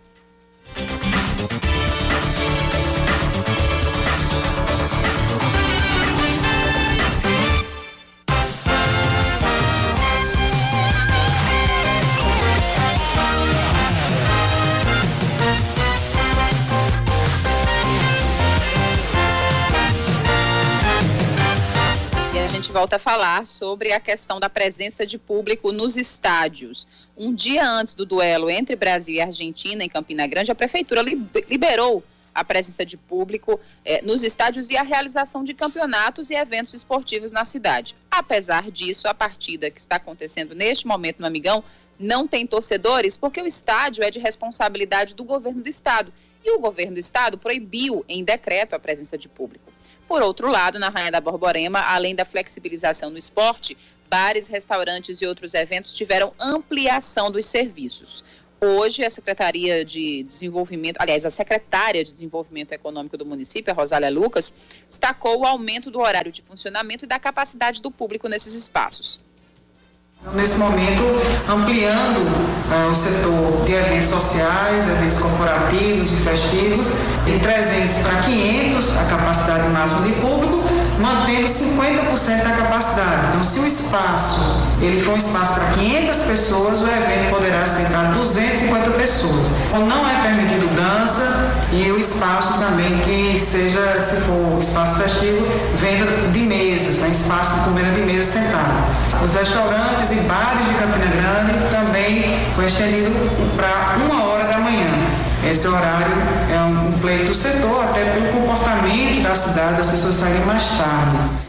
Volta a falar sobre a questão da presença de público nos estádios. Um dia antes do duelo entre Brasil e Argentina, em Campina Grande, a Prefeitura liberou a presença de público eh, nos estádios e a realização de campeonatos e eventos esportivos na cidade. Apesar disso, a partida que está acontecendo neste momento no Amigão não tem torcedores porque o estádio é de responsabilidade do governo do estado e o governo do estado proibiu em decreto a presença de público. Por outro lado, na Rainha da Borborema, além da flexibilização no esporte, bares, restaurantes e outros eventos tiveram ampliação dos serviços. Hoje, a Secretaria de Desenvolvimento, aliás, a secretária de Desenvolvimento Econômico do município, a Rosália Lucas, destacou o aumento do horário de funcionamento e da capacidade do público nesses espaços. Nesse momento, ampliando uh, o setor de eventos sociais, eventos corporativos e festivos, de 300 para 500 a capacidade máxima de público, mantendo 50% da capacidade. Então, se o espaço ele for um espaço para 500 pessoas, o evento poderá aceitar 250 pessoas. Então, não é permitido dança e o espaço também que seja, se for espaço festivo, venda de mesas, né? espaço de comida de mesa sentado. Os restaurantes e bares de Campina Grande também foi estendido para uma hora da manhã. Esse horário é um pleito do setor, até pelo comportamento da cidade, as pessoas saírem mais tarde.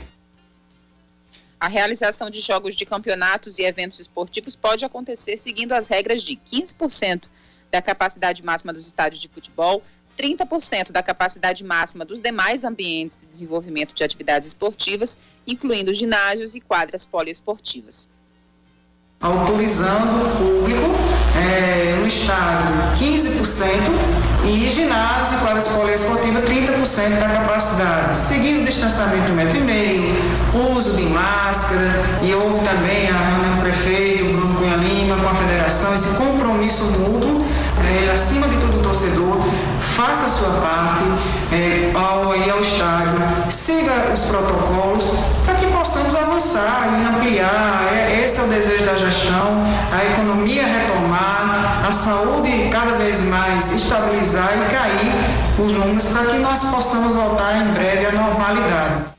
A realização de jogos de campeonatos e eventos esportivos pode acontecer seguindo as regras de 15% da capacidade máxima dos estádios de futebol, 30% da capacidade máxima dos demais ambientes de desenvolvimento de atividades esportivas, incluindo ginásios e quadras poliesportivas. Autorizando o público é, no estádio 15% e ginásio e quadras poliesportivas 30% da capacidade, seguindo o distanciamento de um metro e meio, uso de máscara e houve também a reunião do prefeito Bruno Cunha Lima com a federação, esse compromisso mútuo, é, acima de tudo o torcedor, faça a sua parte é, ao ir ao estádio, siga os protocolos para que possamos avançar e ampliar. É, esse é o desejo da gestão, a economia retomar, a saúde cada vez mais estabilizar e cair os números para que nós possamos voltar em breve à normalidade.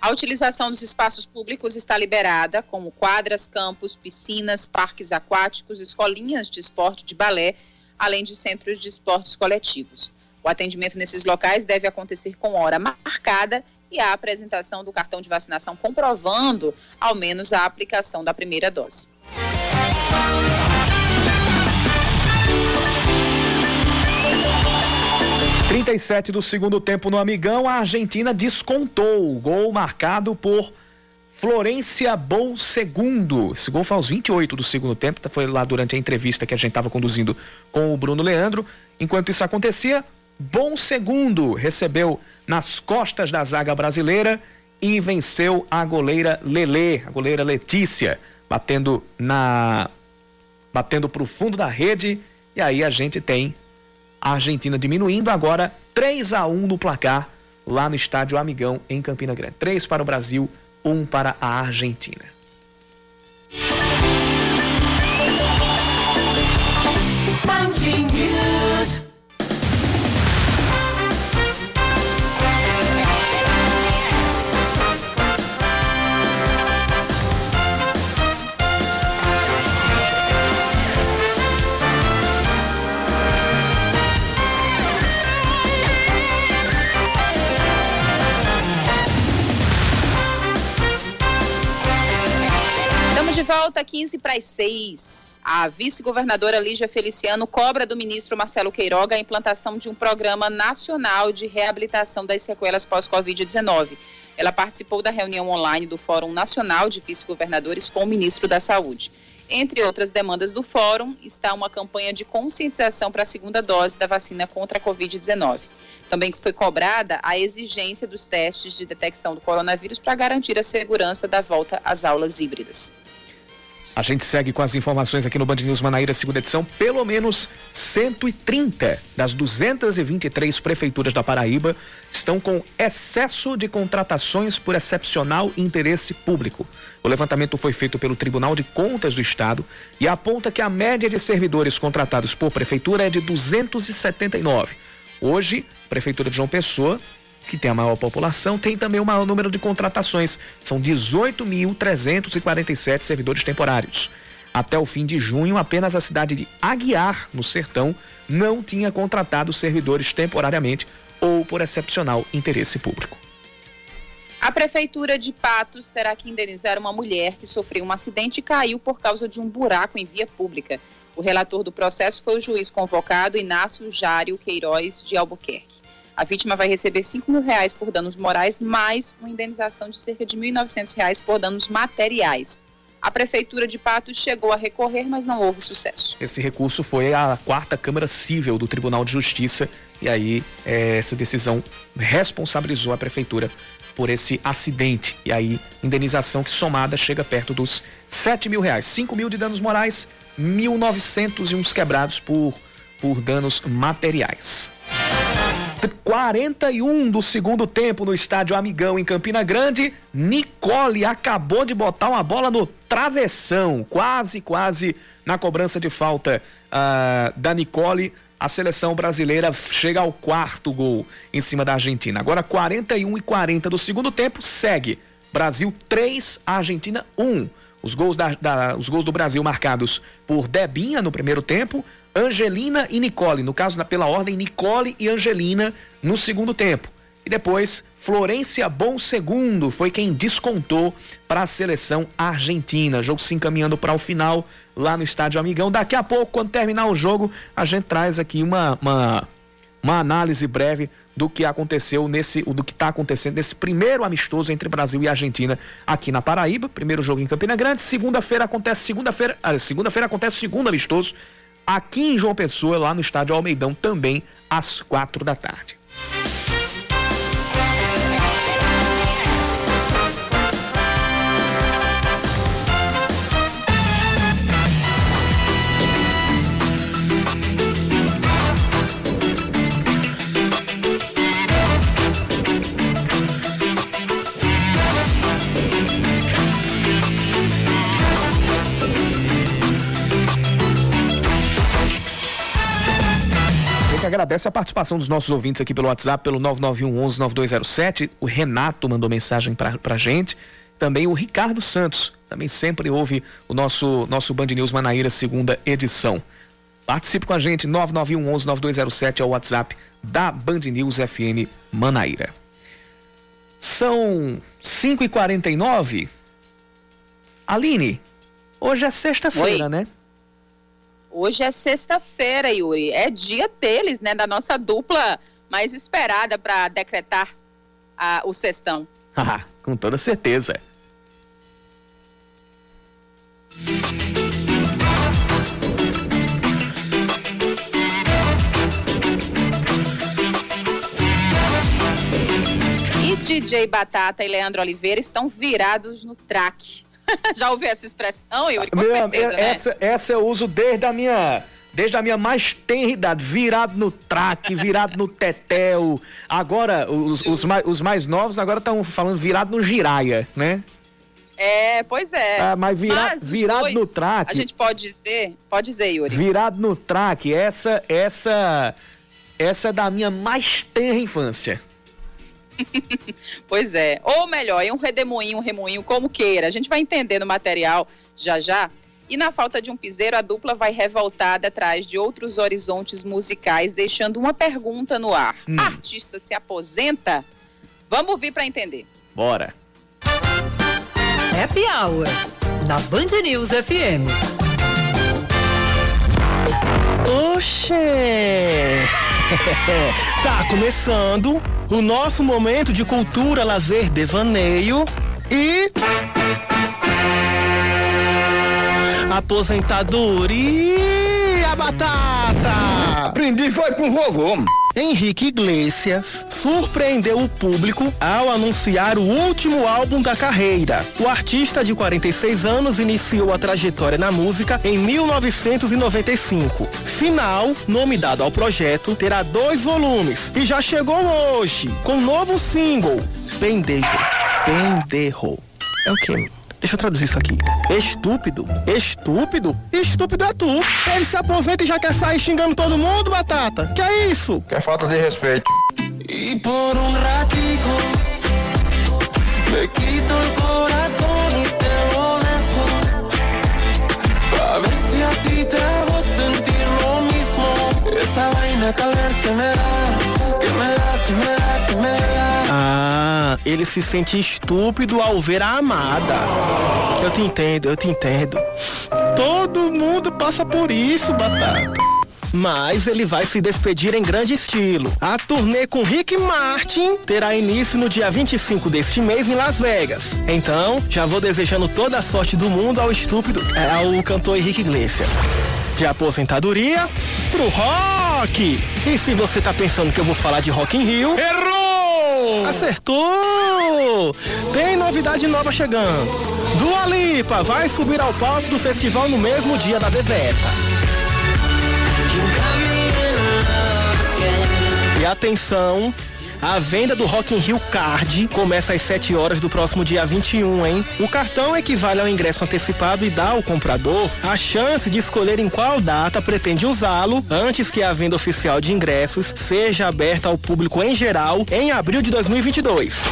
A utilização dos espaços públicos está liberada, como quadras, campos, piscinas, parques aquáticos, escolinhas de esporte de balé além de centros de esportes coletivos. O atendimento nesses locais deve acontecer com hora marcada e a apresentação do cartão de vacinação comprovando, ao menos, a aplicação da primeira dose. Trinta do segundo tempo no Amigão, a Argentina descontou o gol marcado por Florência Bom Segundo. Esse gol foi aos 28 do segundo tempo, tá, foi lá durante a entrevista que a gente estava conduzindo com o Bruno Leandro. Enquanto isso acontecia, Bom Segundo recebeu nas costas da zaga brasileira e venceu a goleira Lele, a goleira Letícia, batendo na batendo para o fundo da rede e aí a gente tem a Argentina diminuindo agora 3 a 1 no placar lá no estádio Amigão em Campina Grande. 3 para o Brasil, um para a Argentina. Volta 15 para as 6. A vice-governadora Lígia Feliciano cobra do ministro Marcelo Queiroga a implantação de um programa nacional de reabilitação das sequelas pós-Covid-19. Ela participou da reunião online do Fórum Nacional de Vice-Governadores com o ministro da Saúde. Entre outras demandas do fórum está uma campanha de conscientização para a segunda dose da vacina contra a Covid-19. Também foi cobrada a exigência dos testes de detecção do coronavírus para garantir a segurança da volta às aulas híbridas. A gente segue com as informações aqui no Band News Manaíra, segunda edição. Pelo menos 130 das 223 prefeituras da Paraíba estão com excesso de contratações por excepcional interesse público. O levantamento foi feito pelo Tribunal de Contas do Estado e aponta que a média de servidores contratados por prefeitura é de 279. Hoje, a Prefeitura de João Pessoa que tem a maior população, tem também o maior número de contratações. São 18.347 servidores temporários. Até o fim de junho, apenas a cidade de Aguiar, no Sertão, não tinha contratado servidores temporariamente ou por excepcional interesse público. A Prefeitura de Patos terá que indenizar uma mulher que sofreu um acidente e caiu por causa de um buraco em via pública. O relator do processo foi o juiz convocado Inácio Jário Queiroz de Albuquerque. A vítima vai receber 5 mil reais por danos morais, mais uma indenização de cerca de 1.900 reais por danos materiais. A Prefeitura de Patos chegou a recorrer, mas não houve sucesso. Esse recurso foi à quarta Câmara Cível do Tribunal de Justiça e aí é, essa decisão responsabilizou a Prefeitura por esse acidente. E aí, indenização que somada chega perto dos 7 mil reais. 5 mil de danos morais, 1.900 e uns quebrados por, por danos materiais. 41 do segundo tempo no estádio Amigão em Campina Grande. Nicole acabou de botar uma bola no travessão, quase, quase na cobrança de falta uh, da Nicole. A seleção brasileira chega ao quarto gol em cima da Argentina. Agora 41 e 40 do segundo tempo, segue. Brasil 3, Argentina 1. Os gols, da, da, os gols do Brasil marcados por Debinha no primeiro tempo, Angelina e Nicole. No caso, pela ordem, Nicole e Angelina no segundo tempo. E depois, Florência Bom Segundo foi quem descontou para a seleção argentina. Jogo se encaminhando para o final lá no Estádio Amigão. Daqui a pouco, quando terminar o jogo, a gente traz aqui uma, uma, uma análise breve do que aconteceu nesse, do que está acontecendo nesse primeiro amistoso entre Brasil e Argentina aqui na Paraíba. Primeiro jogo em Campina Grande. Segunda-feira acontece segunda-feira, ah, segunda-feira acontece segundo amistoso aqui em João Pessoa, lá no estádio Almeidão, também às quatro da tarde. Agradece a participação dos nossos ouvintes aqui pelo WhatsApp, pelo 9911 9207. O Renato mandou mensagem pra, pra gente. Também o Ricardo Santos, também sempre ouve o nosso, nosso Band News Manaíra, segunda edição. Participe com a gente, 9911 9207 é o WhatsApp da Band News FM Manaíra. São 5h49. Aline, hoje é sexta-feira, né? Hoje é sexta-feira, Yuri. É dia deles, né? Da nossa dupla mais esperada para decretar a, o sextão. Com toda certeza. E DJ Batata e Leandro Oliveira estão virados no track. Já ouviu essa expressão, Yuri? Com Meu, certeza, né? essa, essa eu uso desde a minha desde a minha mais tenra idade, virado no traque, virado no tetel. Agora, os, os, mais, os mais novos agora estão falando virado no giraia, né? É, pois é. Ah, mas, vira, mas virado dois, no traque. A gente pode dizer, pode dizer, Yuri. Virado no traque, essa, essa, essa é da minha mais tenra infância. pois é. Ou melhor, é um redemoinho, um remoinho, como queira. A gente vai entender no material já já. E na falta de um piseiro, a dupla vai revoltada atrás de outros horizontes musicais, deixando uma pergunta no ar. Hum. Artista se aposenta? Vamos ouvir para entender. Bora. Happy Hour, na Band News FM. Oxê! tá começando o nosso momento de cultura, lazer, devaneio e. Aposentadoria batata! Aprendi foi com vovô. Henrique Iglesias surpreendeu o público ao anunciar o último álbum da carreira. O artista de 46 anos iniciou a trajetória na música em 1995. Final, nome dado ao projeto, terá dois volumes e já chegou hoje com um novo single, Pendejo. Penderro. É o quê? Deixa eu traduzir isso aqui. Estúpido. Estúpido? Estúpido é tu. Ele se aposenta e já quer sair xingando todo mundo, Batata. Que é isso? Que é falta de respeito. Y por un ratico me quito el corazón y te lo dejo. A ver si así te hago sentir lo mismo. Esta vaina calor que me da, que me da, que me da. Ele se sente estúpido ao ver a amada. Eu te entendo, eu te entendo. Todo mundo passa por isso, Batata. Mas ele vai se despedir em grande estilo. A turnê com Rick Martin terá início no dia 25 deste mês em Las Vegas. Então, já vou desejando toda a sorte do mundo ao estúpido, é, ao cantor Henrique Iglesias. De aposentadoria pro rock. E se você tá pensando que eu vou falar de Rock in Rio, Errou! Acertou! Tem novidade nova chegando. Dua Lipa vai subir ao palco do festival no mesmo dia da Bebeta. E atenção, a venda do Rock in Rio Card começa às 7 horas do próximo dia 21, hein? O cartão equivale ao ingresso antecipado e dá ao comprador a chance de escolher em qual data pretende usá-lo antes que a venda oficial de ingressos seja aberta ao público em geral em abril de 2022.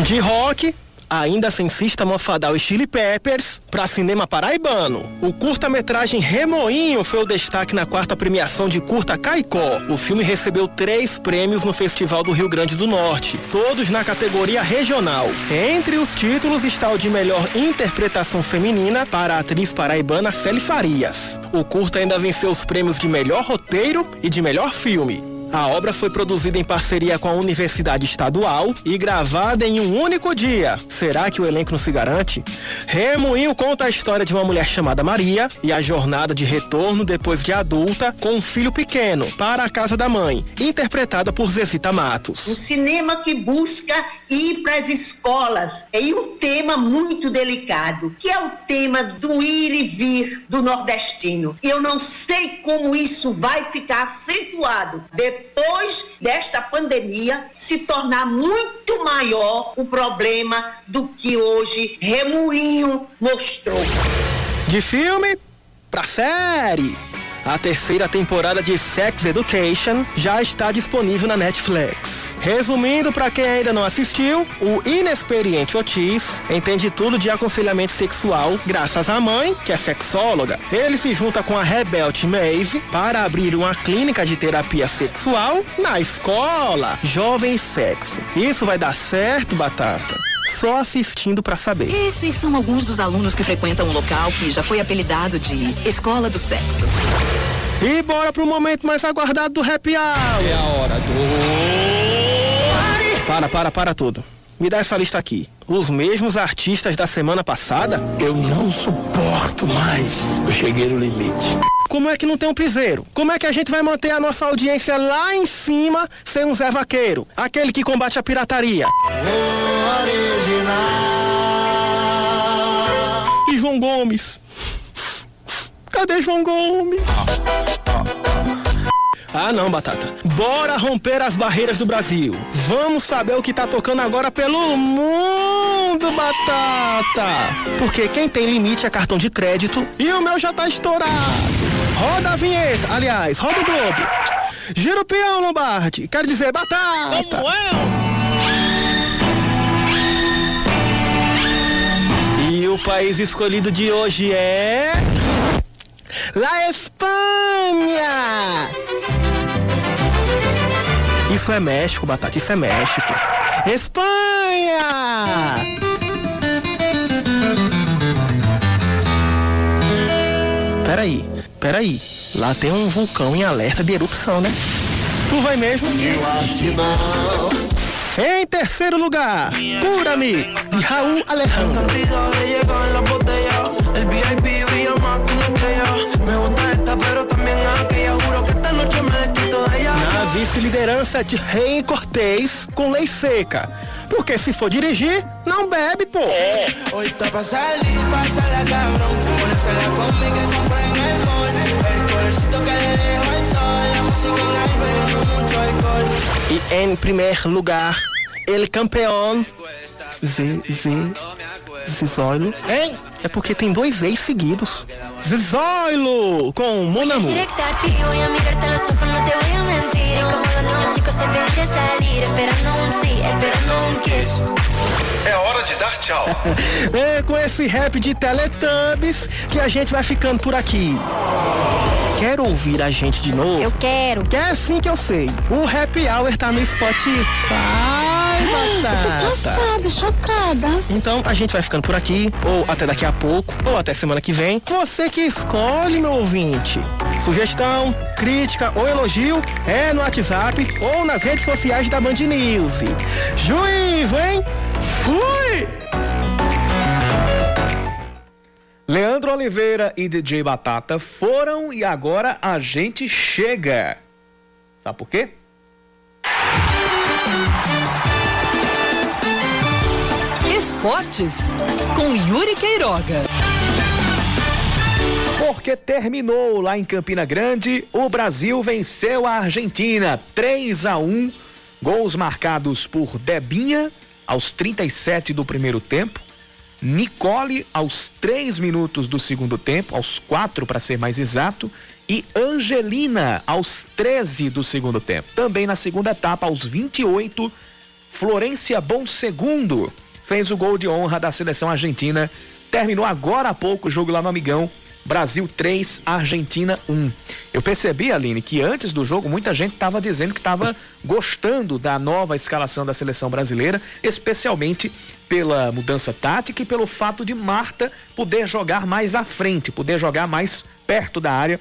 De rock, ainda sem System of a Down e Chili Peppers, para cinema paraibano. O curta-metragem Remoinho foi o destaque na quarta premiação de curta Caicó. O filme recebeu três prêmios no Festival do Rio Grande do Norte, todos na categoria regional. Entre os títulos está o de melhor interpretação feminina para a atriz paraibana Celi Farias. O curta ainda venceu os prêmios de melhor roteiro e de melhor filme. A obra foi produzida em parceria com a Universidade Estadual e gravada em um único dia. Será que o elenco não se garante? Remoinho conta a história de uma mulher chamada Maria e a jornada de retorno depois de adulta com um filho pequeno para a casa da mãe, interpretada por Zezita Matos. Um cinema que busca ir para as escolas e um tema muito delicado, que é o tema do ir e vir do nordestino. Eu não sei como isso vai ficar acentuado depois desta pandemia se tornar muito maior o problema do que hoje Remoinho mostrou. De filme pra série. A terceira temporada de Sex Education já está disponível na Netflix. Resumindo, para quem ainda não assistiu, o inexperiente Otis entende tudo de aconselhamento sexual graças à mãe, que é sexóloga. Ele se junta com a rebelde Maeve para abrir uma clínica de terapia sexual na escola Jovem Sexo. Isso vai dar certo, Batata? Só assistindo para saber. Esses são alguns dos alunos que frequentam um local que já foi apelidado de Escola do Sexo. E bora pro momento mais aguardado do Happy Hour. É a hora do. Para, para, para tudo. Me dá essa lista aqui. Os mesmos artistas da semana passada? Eu não suporto mais. Eu cheguei no limite. Como é que não tem um piseiro? Como é que a gente vai manter a nossa audiência lá em cima sem um Zé Vaqueiro? Aquele que combate a pirataria. E João Gomes? Cadê João Gomes? Ah, não, Batata. Bora romper as barreiras do Brasil. Vamos saber o que tá tocando agora pelo mundo, Batata. Porque quem tem limite é cartão de crédito e o meu já tá estourado. Roda a vinheta. Aliás, roda o globo. Gira o peão, Lombardi. Quer dizer, Batata. Como é? E o país escolhido de hoje é. La Espanha! Isso é México, Batata, isso é México. Espanha! Peraí, peraí, lá tem um vulcão em alerta de erupção, né? Tu vai mesmo? Eu acho que não. Em terceiro lugar, Cura-me, de Raul Alejandro. Na vice-liderança de Rei Cortez com lei seca. Porque se for dirigir, não bebe, pô. É. E em primeiro lugar, ele campeão Z, Z, Zizoilo. Hein? É porque tem dois ex seguidos. Zizoilo com Monamu. É hora de dar tchau. é com esse rap de Teletubbies que a gente vai ficando por aqui. Quer ouvir a gente de novo? Eu quero. Quer sim que eu sei. O Happy Hour tá no Spotify. Batata. Eu tô cansada, chocada. Então a gente vai ficando por aqui, ou até daqui a pouco, ou até semana que vem. Você que escolhe, meu ouvinte. Sugestão, crítica ou elogio é no WhatsApp ou nas redes sociais da Band News. Juízo, hein? Fui! Leandro Oliveira e DJ Batata foram e agora a gente chega. Sabe por quê? Esportes com Yuri Queiroga. Porque terminou lá em Campina Grande, o Brasil venceu a Argentina 3 a 1, gols marcados por Debinha aos 37 do primeiro tempo, Nicole aos 3 minutos do segundo tempo, aos 4 para ser mais exato, e Angelina aos 13 do segundo tempo. Também na segunda etapa, aos 28, Florência Bom Segundo fez o gol de honra da seleção argentina. Terminou agora há pouco o jogo lá no Amigão. Brasil 3, Argentina 1. Eu percebi, Aline, que antes do jogo muita gente estava dizendo que estava gostando da nova escalação da seleção brasileira, especialmente pela mudança tática e pelo fato de Marta poder jogar mais à frente, poder jogar mais perto da área,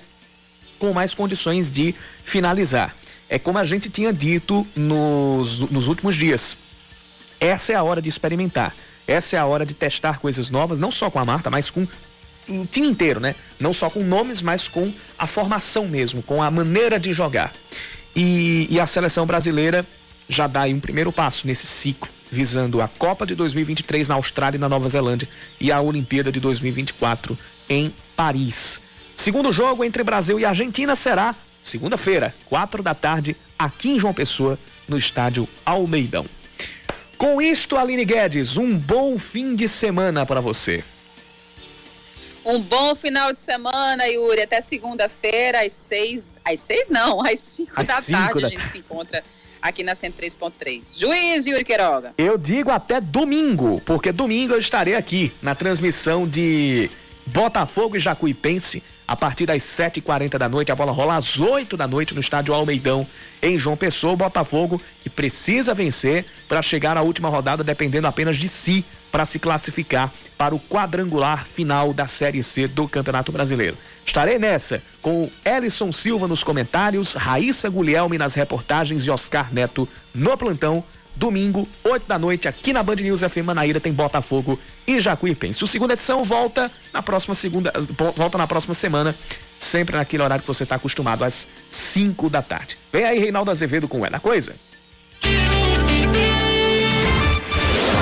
com mais condições de finalizar. É como a gente tinha dito nos, nos últimos dias. Essa é a hora de experimentar. Essa é a hora de testar coisas novas, não só com a Marta, mas com o time inteiro, né? Não só com nomes, mas com a formação mesmo, com a maneira de jogar. E, e a seleção brasileira já dá aí um primeiro passo nesse ciclo, visando a Copa de 2023 na Austrália e na Nova Zelândia e a Olimpíada de 2024 em Paris. Segundo jogo entre Brasil e Argentina será segunda-feira, quatro da tarde, aqui em João Pessoa, no estádio Almeidão. Com isto, Aline Guedes, um bom fim de semana para você. Um bom final de semana, Yuri. Até segunda-feira, às seis. Às seis não, às cinco Às da cinco tarde da a gente se encontra aqui na 103.3. Juiz Yuri Queiroga. Eu digo até domingo, porque domingo eu estarei aqui na transmissão de Botafogo e Jacuipense a partir das 7h40 da noite. A bola rola às 8 da noite no estádio Almeidão, em João Pessoa. Botafogo que precisa vencer para chegar à última rodada, dependendo apenas de si, para se classificar para o quadrangular final da Série C do Campeonato Brasileiro. Estarei nessa com Ellison Silva nos comentários, Raíssa Guglielmi nas reportagens e Oscar Neto no plantão. Domingo, 8 da noite, aqui na Band News FM Manaíra tem Botafogo e Jacuipense. O segunda edição volta na próxima segunda, volta na próxima semana, sempre naquele horário que você está acostumado, às 5 da tarde. Vem aí, Reinaldo Azevedo com o É da Coisa.